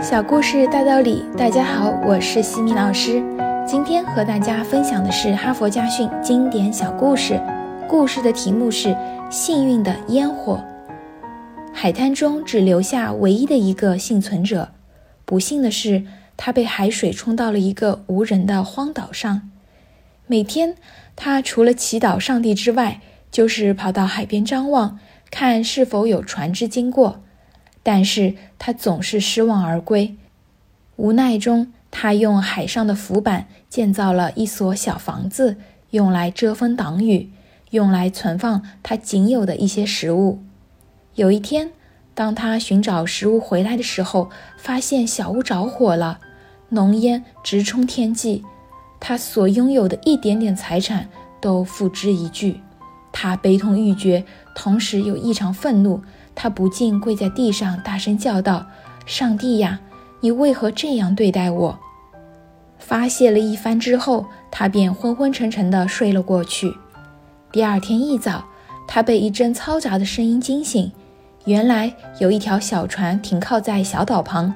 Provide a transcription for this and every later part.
小故事大道理，大家好，我是西米老师。今天和大家分享的是哈佛家训经典小故事，故事的题目是《幸运的烟火》。海滩中只留下唯一的一个幸存者，不幸的是，他被海水冲到了一个无人的荒岛上。每天，他除了祈祷上帝之外，就是跑到海边张望，看是否有船只经过。但是他总是失望而归，无奈中，他用海上的浮板建造了一所小房子，用来遮风挡雨，用来存放他仅有的一些食物。有一天，当他寻找食物回来的时候，发现小屋着火了，浓烟直冲天际，他所拥有的一点点财产都付之一炬。他悲痛欲绝，同时又异常愤怒。他不禁跪在地上，大声叫道：“上帝呀，你为何这样对待我？”发泄了一番之后，他便昏昏沉沉地睡了过去。第二天一早，他被一阵嘈杂的声音惊醒。原来有一条小船停靠在小岛旁，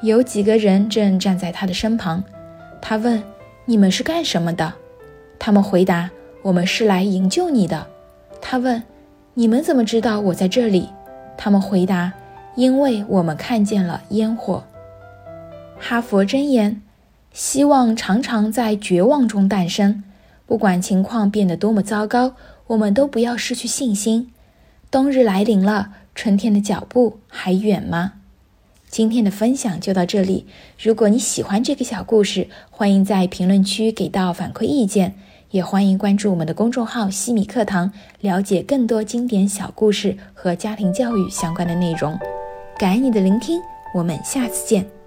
有几个人正站在他的身旁。他问：“你们是干什么的？”他们回答：“我们是来营救你的。”他问：“你们怎么知道我在这里？”他们回答：“因为我们看见了烟火。”哈佛箴言：希望常常在绝望中诞生。不管情况变得多么糟糕，我们都不要失去信心。冬日来临了，春天的脚步还远吗？今天的分享就到这里。如果你喜欢这个小故事，欢迎在评论区给到反馈意见。也欢迎关注我们的公众号“西米课堂”，了解更多经典小故事和家庭教育相关的内容。感恩你的聆听，我们下次见。